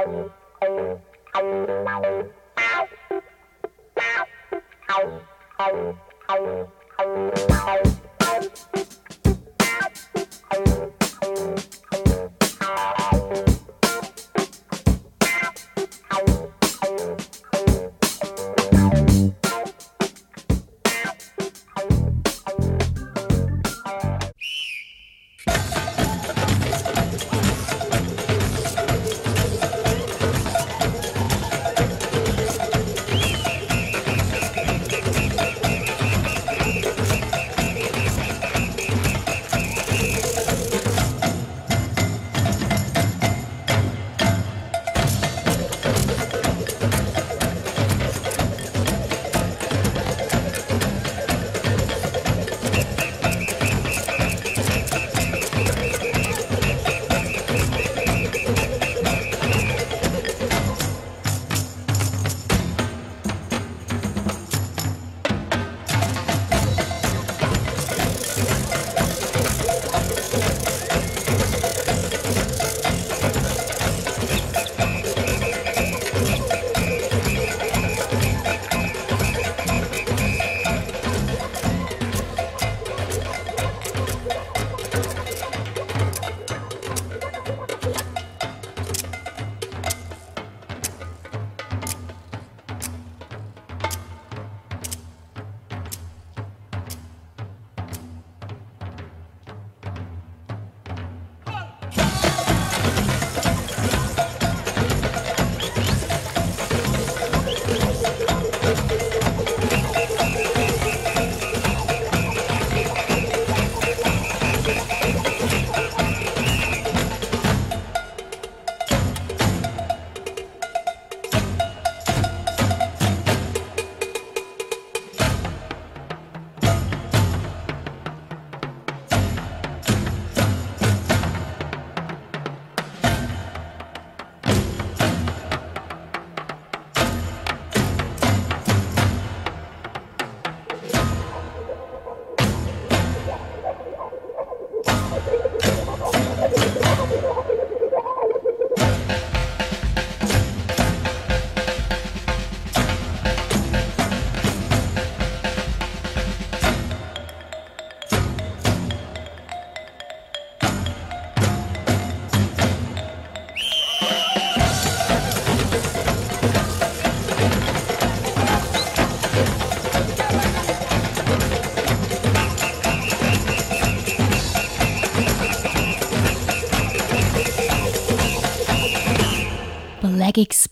Thank you.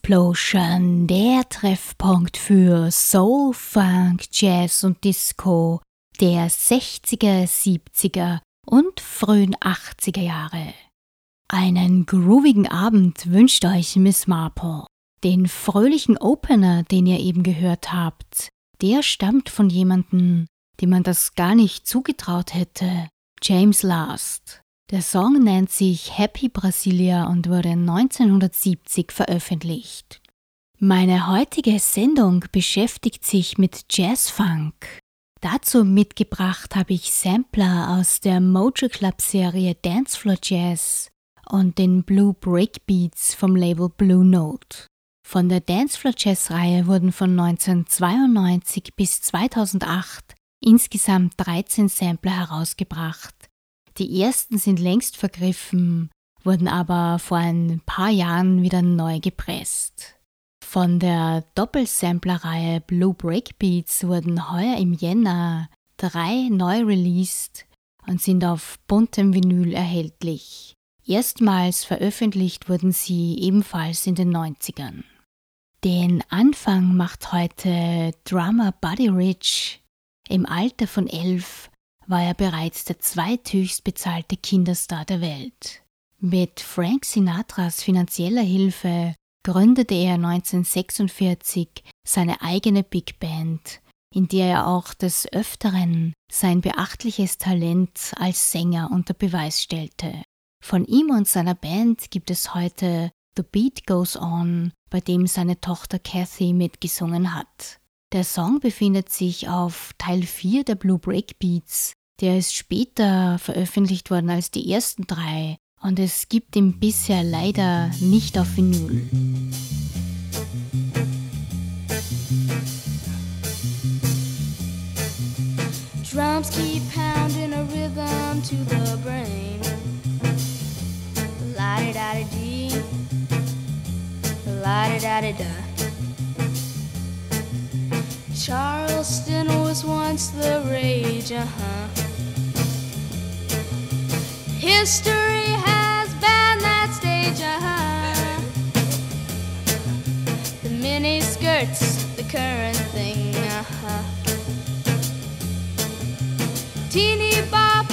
Explosion, der Treffpunkt für Soul, Funk, Jazz und Disco der 60er, 70er und frühen 80er Jahre. Einen groovigen Abend wünscht euch Miss Marple. Den fröhlichen Opener, den ihr eben gehört habt, der stammt von jemandem, dem man das gar nicht zugetraut hätte. James Last. Der Song nennt sich Happy Brasilia und wurde 1970 veröffentlicht. Meine heutige Sendung beschäftigt sich mit Jazzfunk. Dazu mitgebracht habe ich Sampler aus der Mojo Club Serie Dancefloor Jazz und den Blue Breakbeats vom Label Blue Note. Von der Dancefloor Jazz Reihe wurden von 1992 bis 2008 insgesamt 13 Sampler herausgebracht. Die ersten sind längst vergriffen, wurden aber vor ein paar Jahren wieder neu gepresst. Von der Doppelsampler-Reihe Blue Breakbeats wurden heuer im Jänner drei neu released und sind auf buntem Vinyl erhältlich. Erstmals veröffentlicht wurden sie ebenfalls in den 90ern. Den Anfang macht heute Drummer Buddy Rich. Im Alter von elf war er bereits der zweithöchst bezahlte Kinderstar der Welt. Mit Frank Sinatras finanzieller Hilfe gründete er 1946 seine eigene Big Band, in der er auch des Öfteren sein beachtliches Talent als Sänger unter Beweis stellte. Von ihm und seiner Band gibt es heute The Beat Goes On, bei dem seine Tochter Kathy mitgesungen hat. Der Song befindet sich auf Teil 4 der Blue Break Beats der ist später veröffentlicht worden als die ersten drei und es gibt ihn bisher leider nicht auf Vinyl. Drums keep pounding a rhythm to the brain. La da da dee, la da da da. Charleston was once the rage, uh huh. History has banned that stage, uh huh. The mini skirts, the current thing, uh huh. Teeny bopper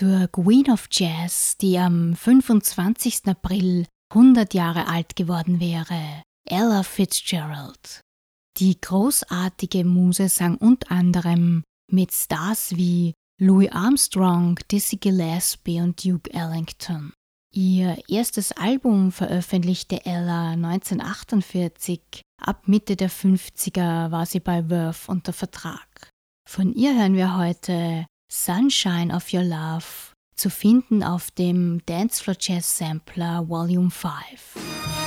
zur Queen of Jazz, die am 25. April 100 Jahre alt geworden wäre, Ella Fitzgerald. Die großartige Muse sang unter anderem mit Stars wie Louis Armstrong, Dizzy Gillespie und Duke Ellington. Ihr erstes Album veröffentlichte Ella 1948. Ab Mitte der 50er war sie bei Verve unter Vertrag. Von ihr hören wir heute Sunshine of Your Love, zu finden auf dem Dancefloor Jazz Sampler Volume 5.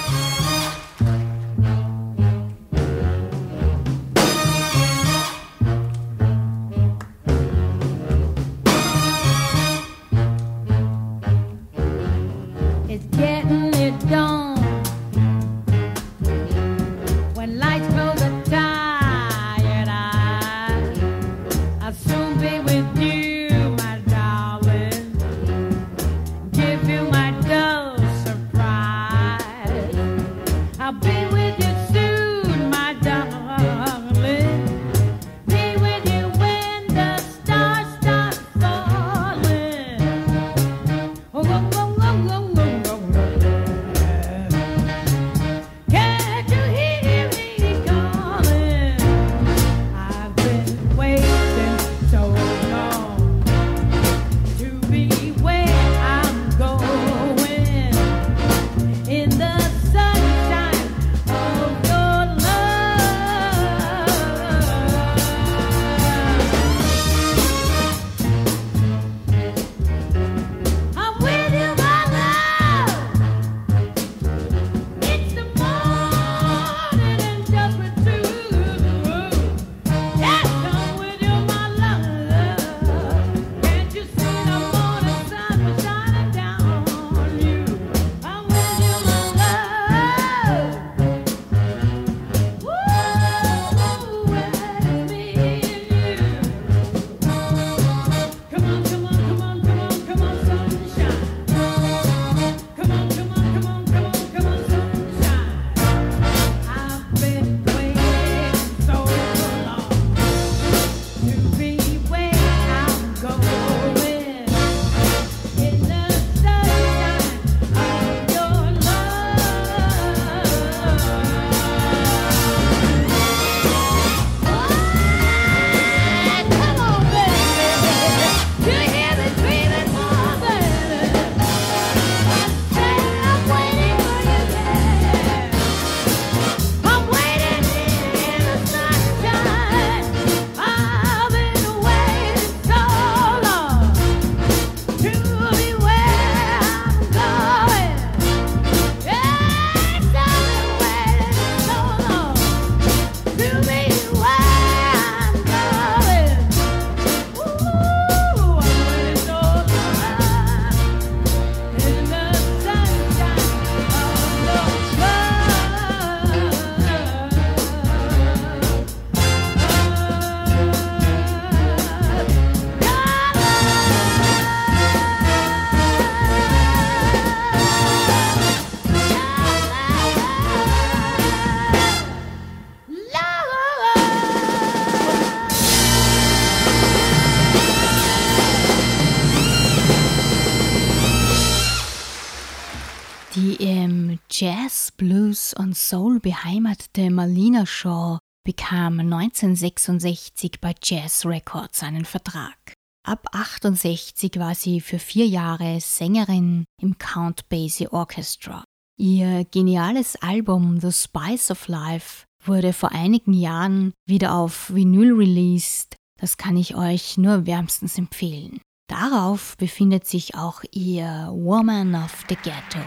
Und Soul beheimatete Marlena Shaw bekam 1966 bei Jazz Records einen Vertrag. Ab 68 war sie für vier Jahre Sängerin im Count Basie Orchestra. Ihr geniales Album The Spice of Life wurde vor einigen Jahren wieder auf Vinyl released. Das kann ich euch nur wärmstens empfehlen. Darauf befindet sich auch ihr Woman of the Ghetto.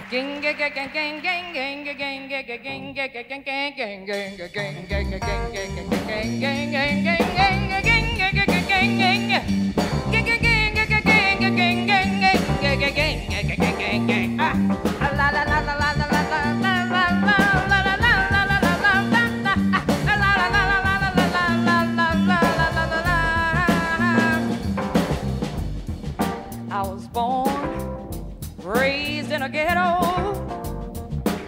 born, raised in a ghetto.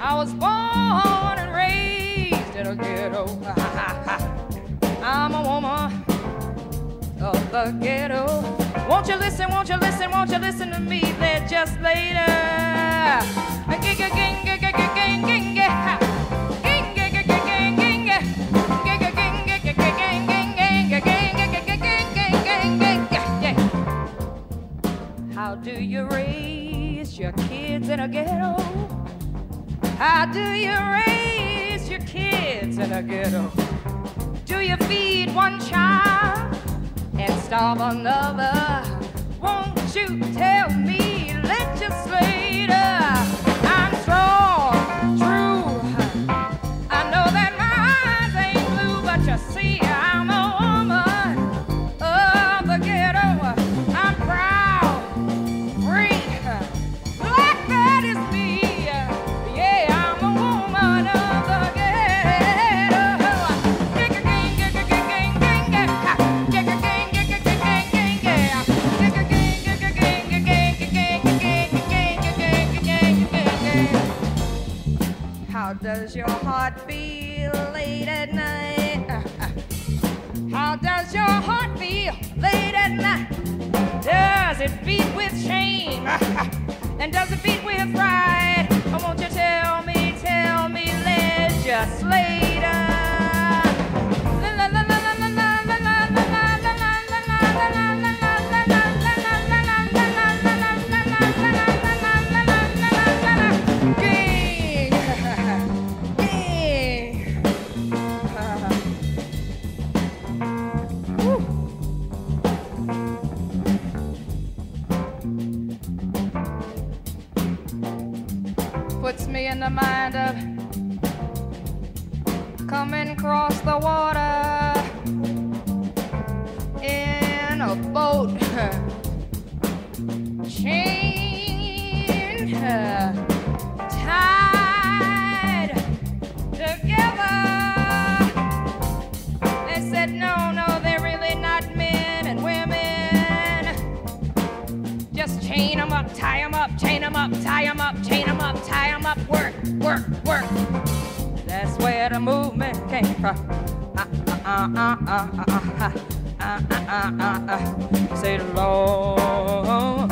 I was born and raised in a ghetto. I'm a woman of the ghetto. Won't you listen, won't you listen, won't you listen to me there just later? Ging, ging, ging, ging, ging, How do you raise your kids in a ghetto? How do you raise your kids in a ghetto? Do you feed one child and starve another? Won't you tell me? does your movement came from. Say, Lord,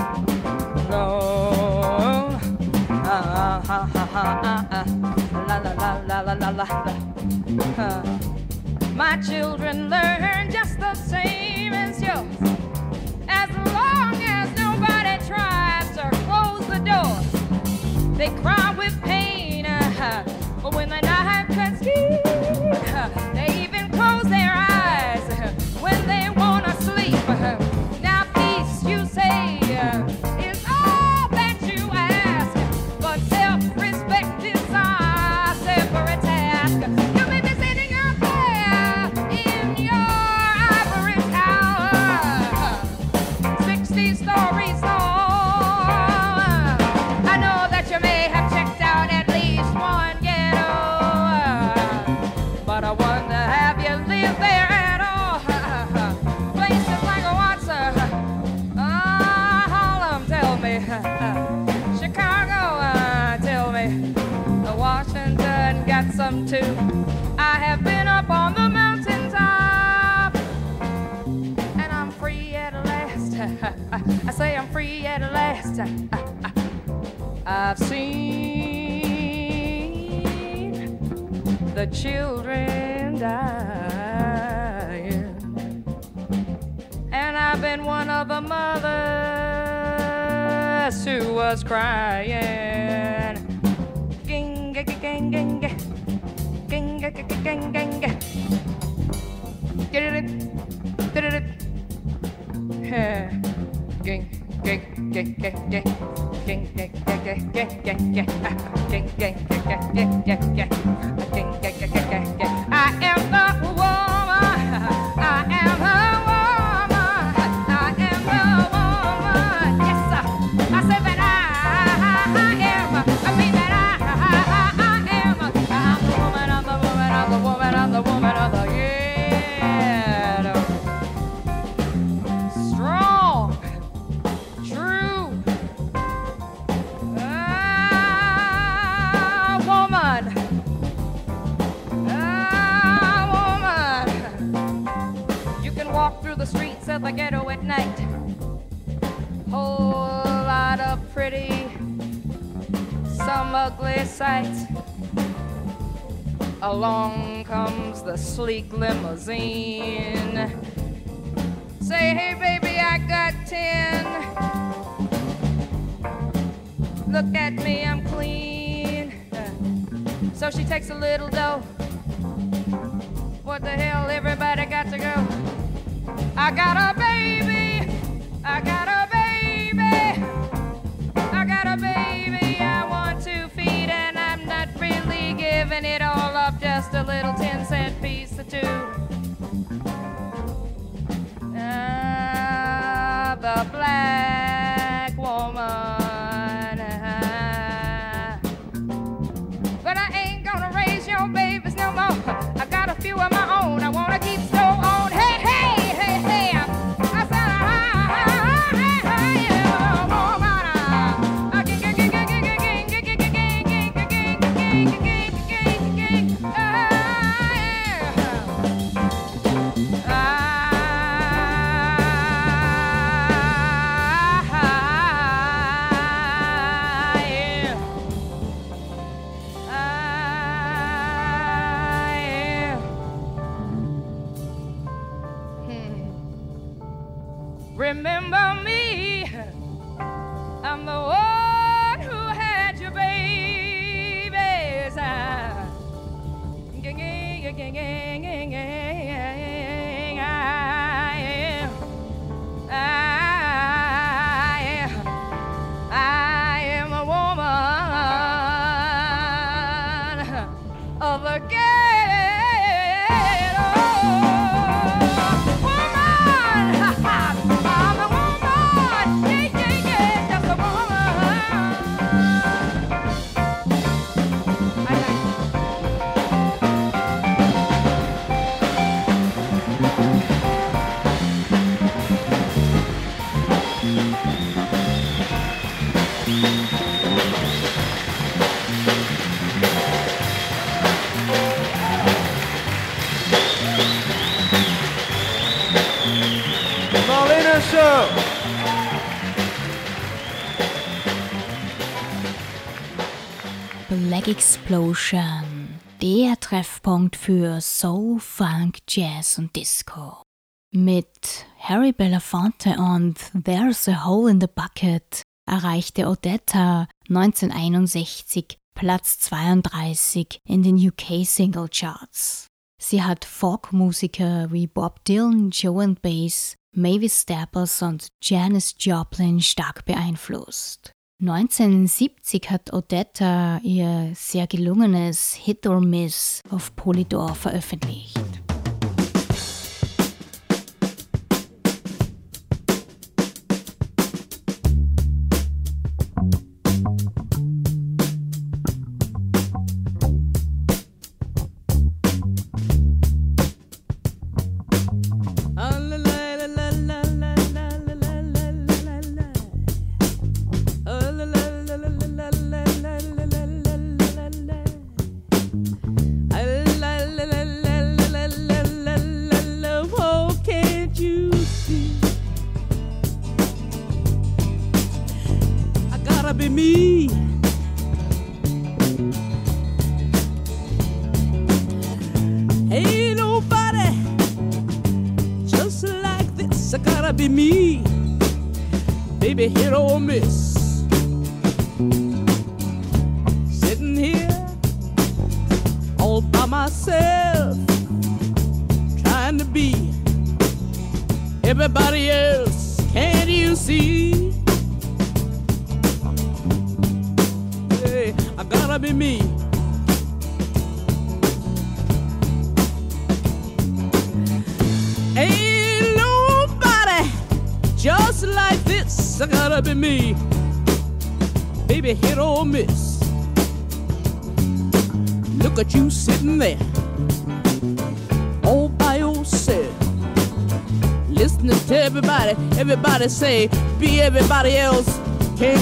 Lord, la la la la la la la. My children learn just the same as yours. As long as nobody tries to close the door, they cry with pain. But when they festive. I, I, I, I've seen the children dying, and I've been one of the mothers who was crying. Yeah, yeah, yeah, yeah, yeah, yeah, yeah, yeah, yeah, yeah, yeah, yeah, yeah, yeah. gang gang the sleek limousine. Say, hey, baby, I got ten. Look at me, I'm clean. Uh, so she takes a little dough. What the hell, everybody got to go. I got a Black Explosion, der Treffpunkt für Soul, Funk, Jazz und Disco. Mit Harry Belafonte und There's a Hole in the Bucket erreichte Odetta 1961 Platz 32 in den UK Single Charts. Sie hat Folkmusiker wie Bob Dylan, Joe and Bass, Mavis Staples und Janis Joplin stark beeinflusst. 1970 hat Odetta ihr sehr gelungenes Hit or Miss auf Polydor veröffentlicht.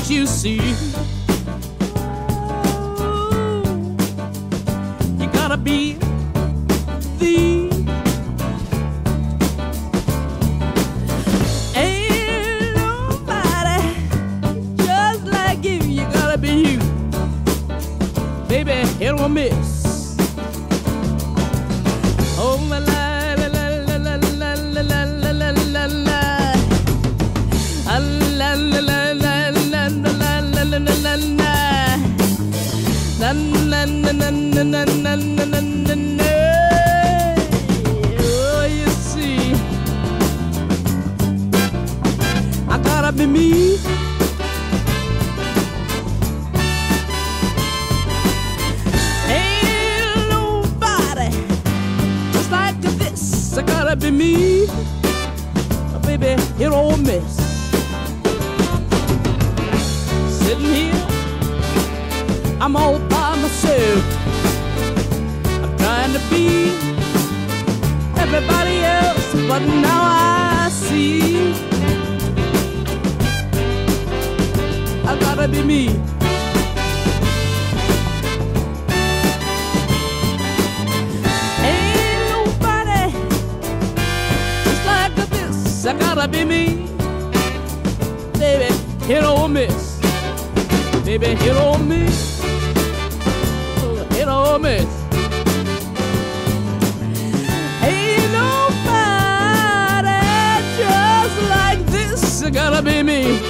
You see? You gotta be the. Ain't nobody just like you. You gotta be you. Baby, miss. na na na na na but now I see I gotta be me. Ain't nobody just like this. I gotta be me, baby. Hit or miss, baby. Hit or miss, gotta be me.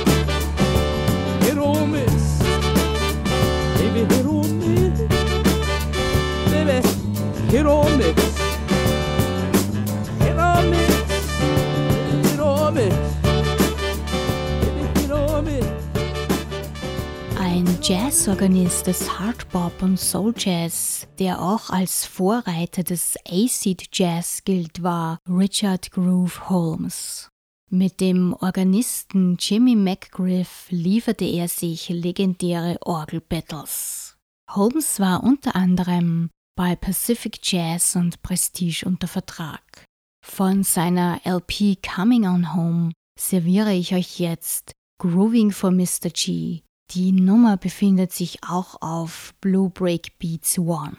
Hit or miss, baby. Hit or miss, baby. Hit or miss, hit or miss, hit or miss. Ein Jazzorganist des Hardbop und Soul Jazz, der auch als Vorreiter des Acid Jazz gilt, war Richard Groove Holmes. Mit dem Organisten Jimmy McGriff lieferte er sich legendäre Orgelbattles. Holmes war unter anderem bei Pacific Jazz und Prestige unter Vertrag. Von seiner LP Coming on Home serviere ich euch jetzt Grooving for Mr. G. Die Nummer befindet sich auch auf Blue Break Beats One.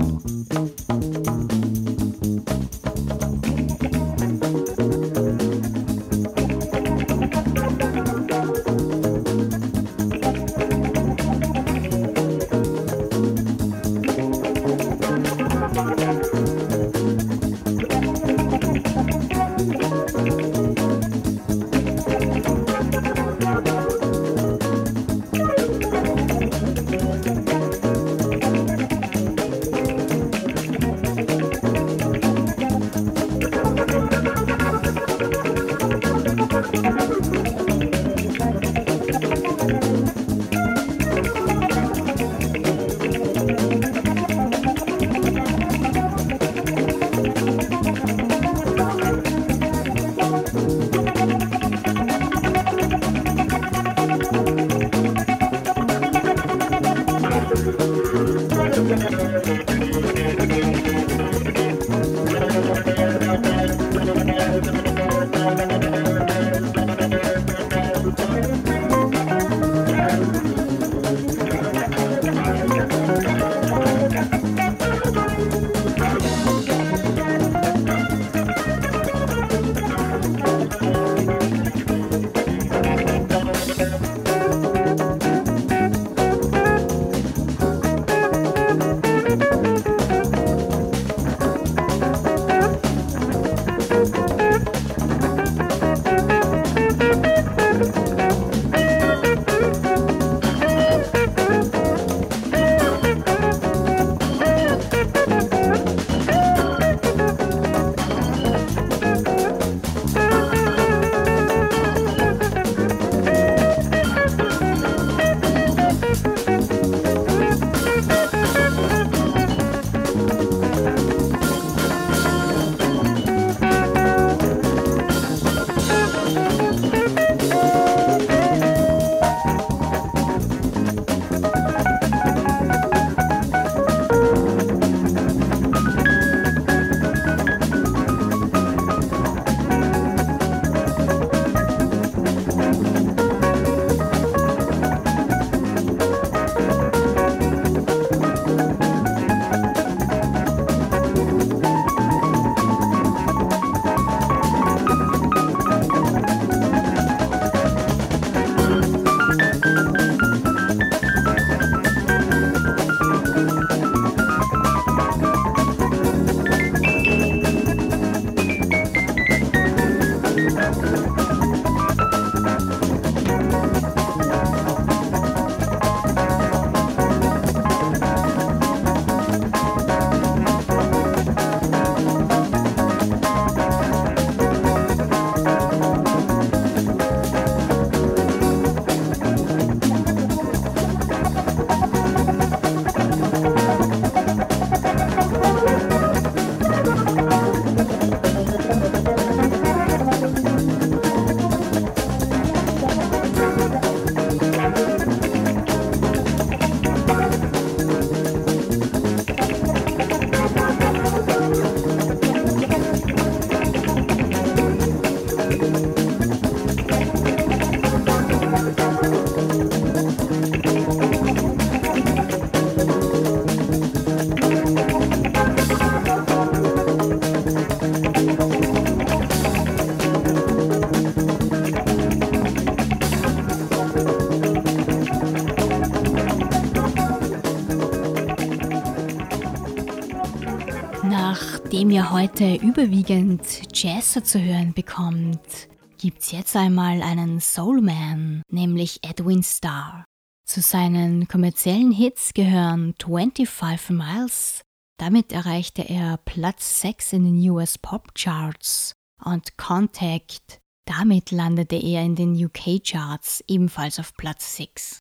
Dem ihr heute überwiegend Jazz zu hören bekommt, gibt's jetzt einmal einen Soulman, nämlich Edwin Starr. Zu seinen kommerziellen Hits gehören 25 Miles, damit erreichte er Platz 6 in den US Pop Charts und Contact, damit landete er in den UK Charts ebenfalls auf Platz 6.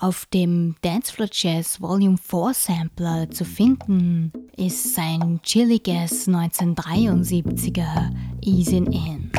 Auf dem Dancefloor Jazz Volume 4 Sampler zu finden ist sein chilliges 1973er Easing In.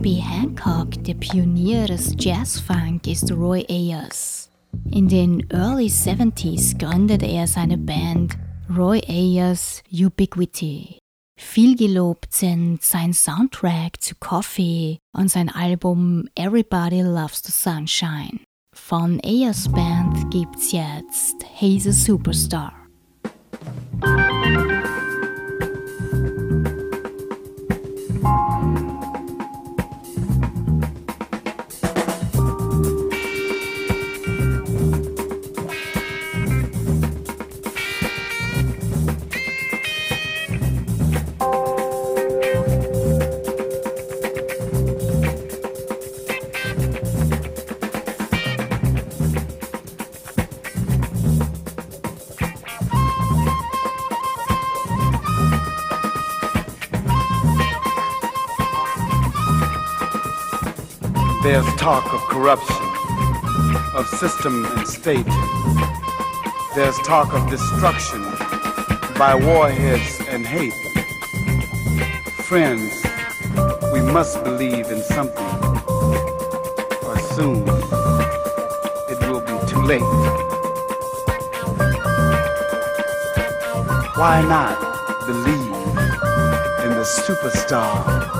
Herbie Hancock, der Pionier des Jazzfunk, ist Roy Ayers. In den Early 70s gründete er seine Band Roy Ayers Ubiquity. Viel gelobt sind sein Soundtrack zu Coffee und sein Album Everybody Loves the Sunshine. Von Ayers Band gibt's jetzt He's a Superstar. Corruption, of system and state. There's talk of destruction by warheads and hate. Friends, we must believe in something, or soon it will be too late. Why not believe in the superstar?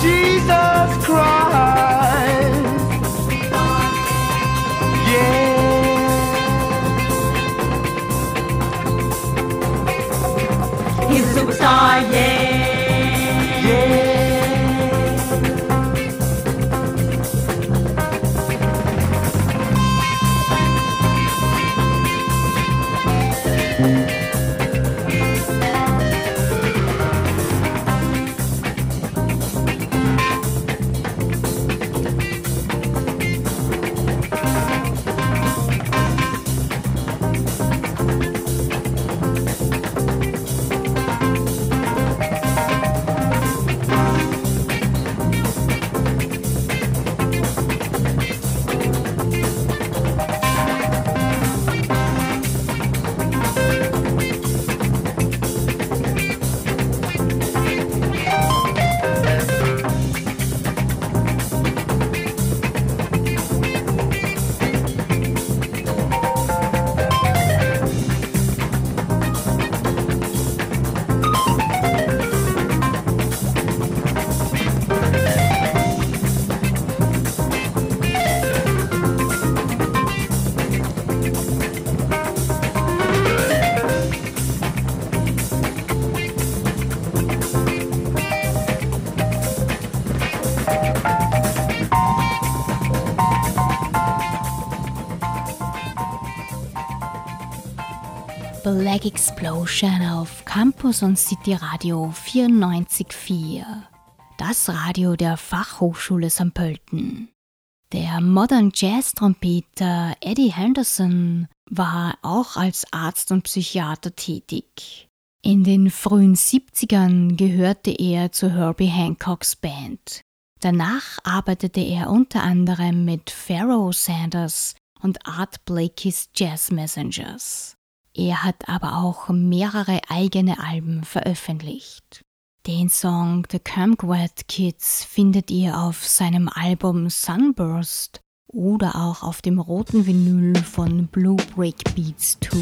Jesus Christ. Yeah. He's a superstar, yeah. Black Explosion auf Campus und City Radio 94.4. Das Radio der Fachhochschule St. Pölten. Der Modern Jazz Trompeter Eddie Henderson war auch als Arzt und Psychiater tätig. In den frühen 70ern gehörte er zu Herbie Hancocks Band. Danach arbeitete er unter anderem mit Pharaoh Sanders und Art Blakey's Jazz Messengers. Er hat aber auch mehrere eigene Alben veröffentlicht. Den Song The Camgwet Kids findet ihr auf seinem Album Sunburst oder auch auf dem roten Vinyl von Blue Break Beats 2.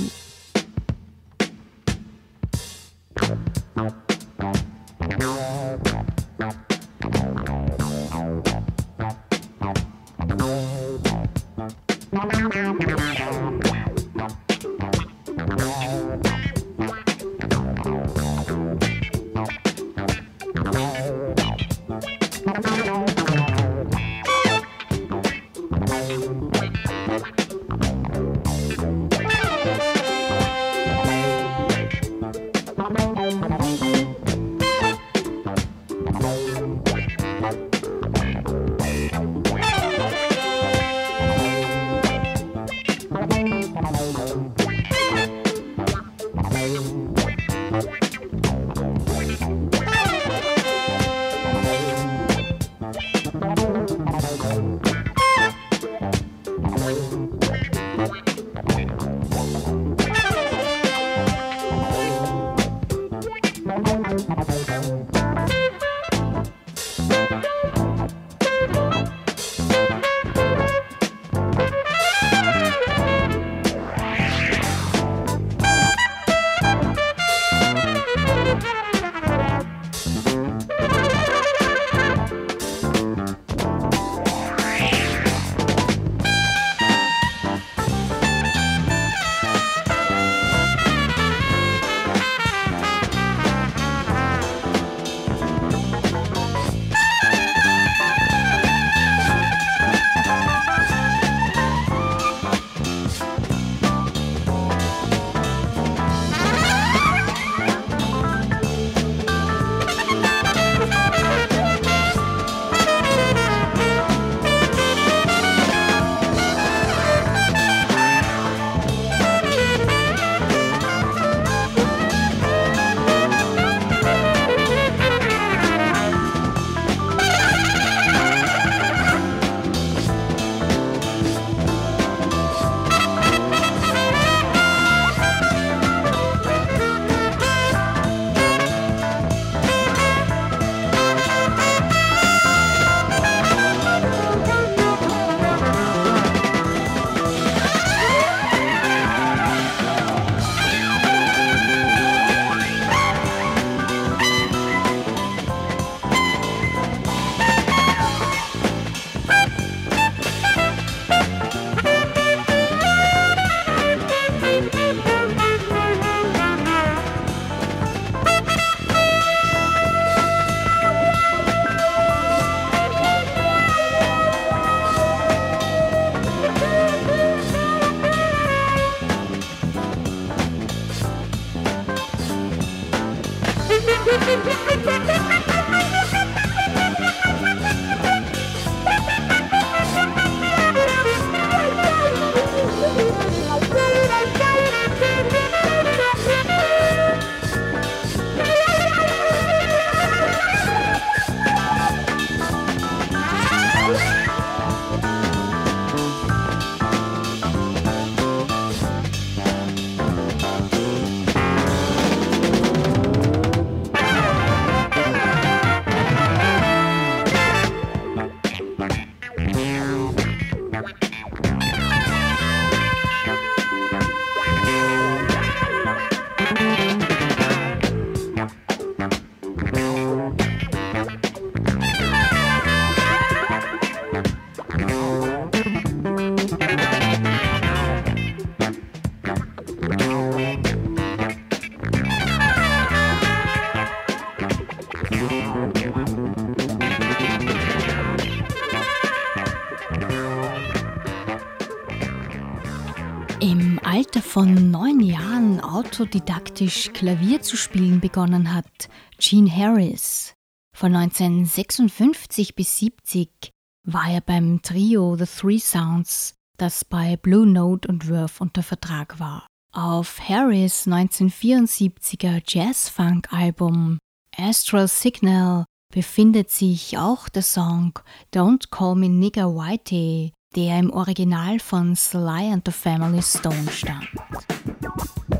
von neun Jahren autodidaktisch Klavier zu spielen begonnen hat, Gene Harris. Von 1956 bis 70 war er beim Trio The Three Sounds, das bei Blue Note und Verve unter Vertrag war. Auf Harris 1974er Jazz-Funk-Album Astral Signal befindet sich auch der Song Don't Call Me Nigger Whitey, der im Original von Sly and the Family Stone stammt.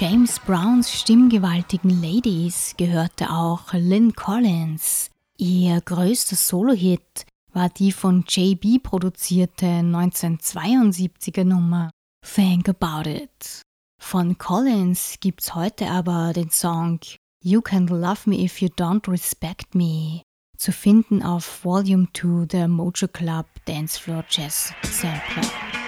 James Browns stimmgewaltigen Ladies gehörte auch Lynn Collins. Ihr größter Solo-Hit war die von JB produzierte 1972er Nummer Think About It. Von Collins gibt's heute aber den Song You Can Love Me If You Don't Respect Me, zu finden auf Volume 2 der Mojo Club Dancefloor Jazz Sampler.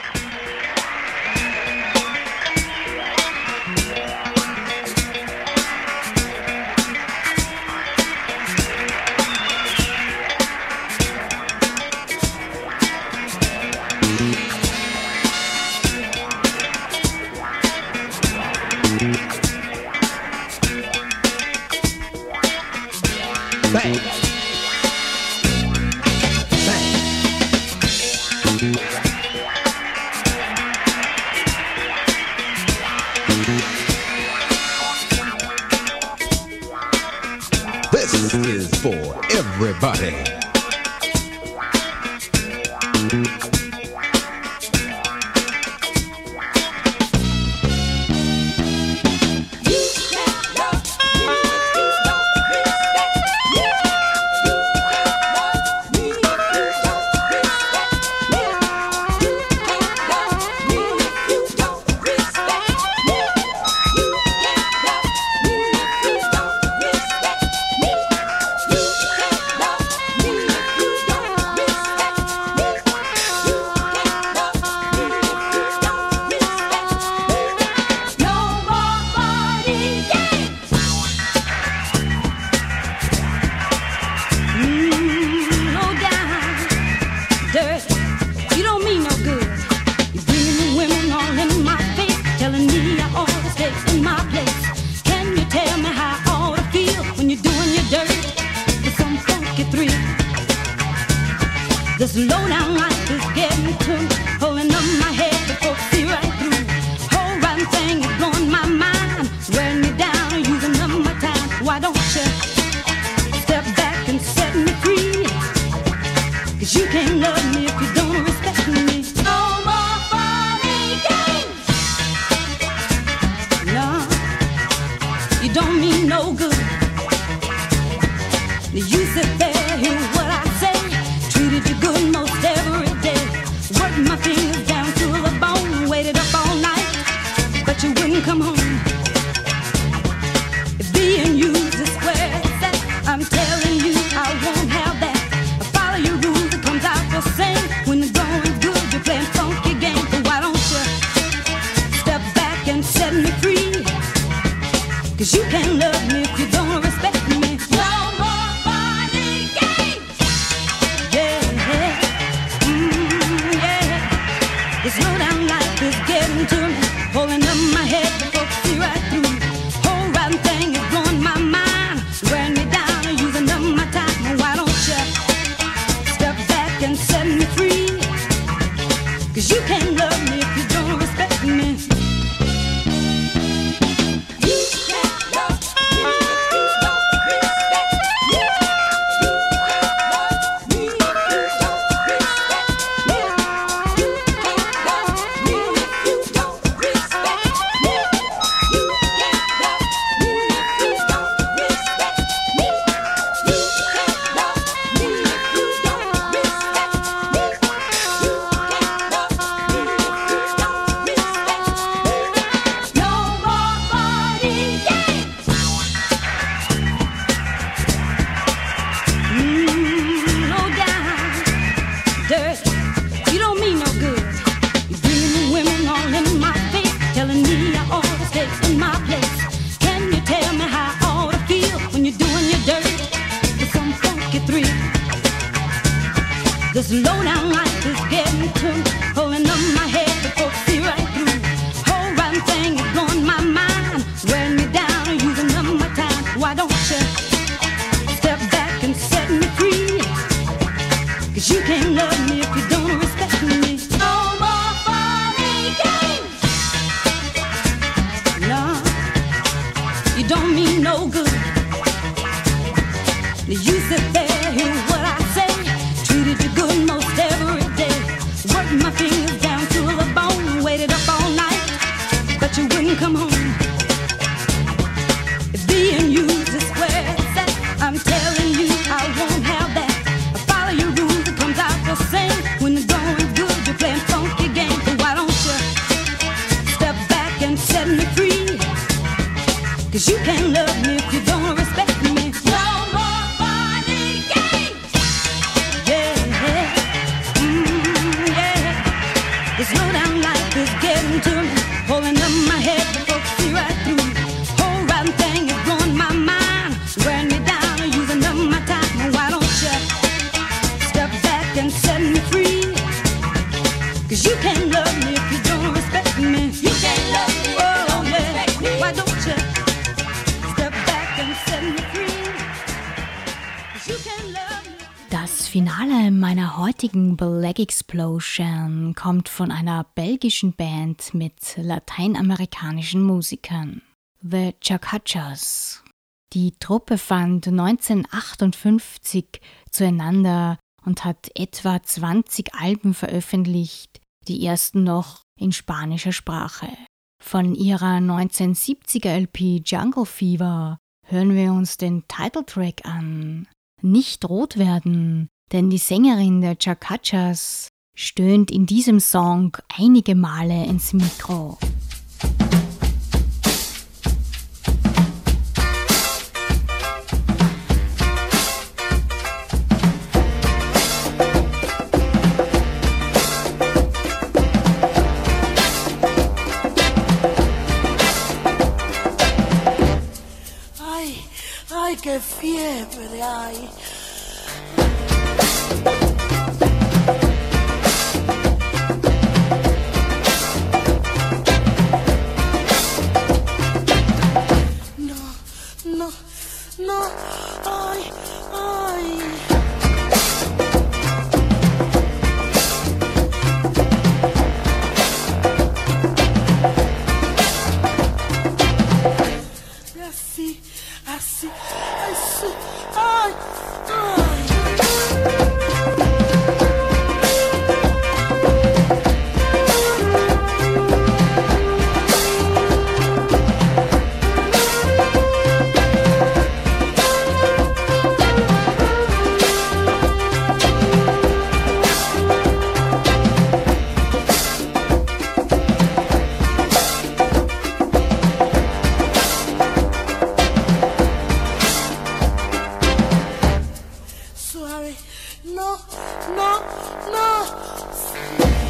Everybody. This low-down life is getting me too. Holding up my head to folks see right through. Whole rotten thing is blowing my mind. Wearing me down, using up my time. Why don't you step back and set me free? Cause you can't love me. Von einer belgischen Band mit lateinamerikanischen Musikern, The Chacachas. Die Truppe fand 1958 zueinander und hat etwa 20 Alben veröffentlicht, die ersten noch in spanischer Sprache. Von ihrer 1970er LP Jungle Fever hören wir uns den Titeltrack an. Nicht rot werden, denn die Sängerin der Chacachas stöhnt in diesem Song einige Male ins Mikro. Ay, ay, qué fiebre hay. の愛い。no, no, no.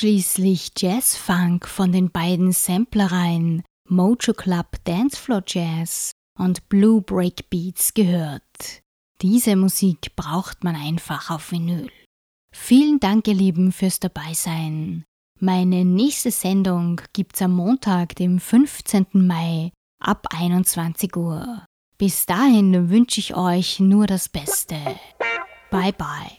Heute ausschließlich Jazz-Funk von den beiden Samplereien Mojo Club Dancefloor Jazz und Blue Breakbeats gehört. Diese Musik braucht man einfach auf Vinyl. Vielen Dank, ihr Lieben, fürs Dabeisein. Meine nächste Sendung gibt's am Montag, dem 15. Mai ab 21 Uhr. Bis dahin wünsche ich euch nur das Beste. Bye bye.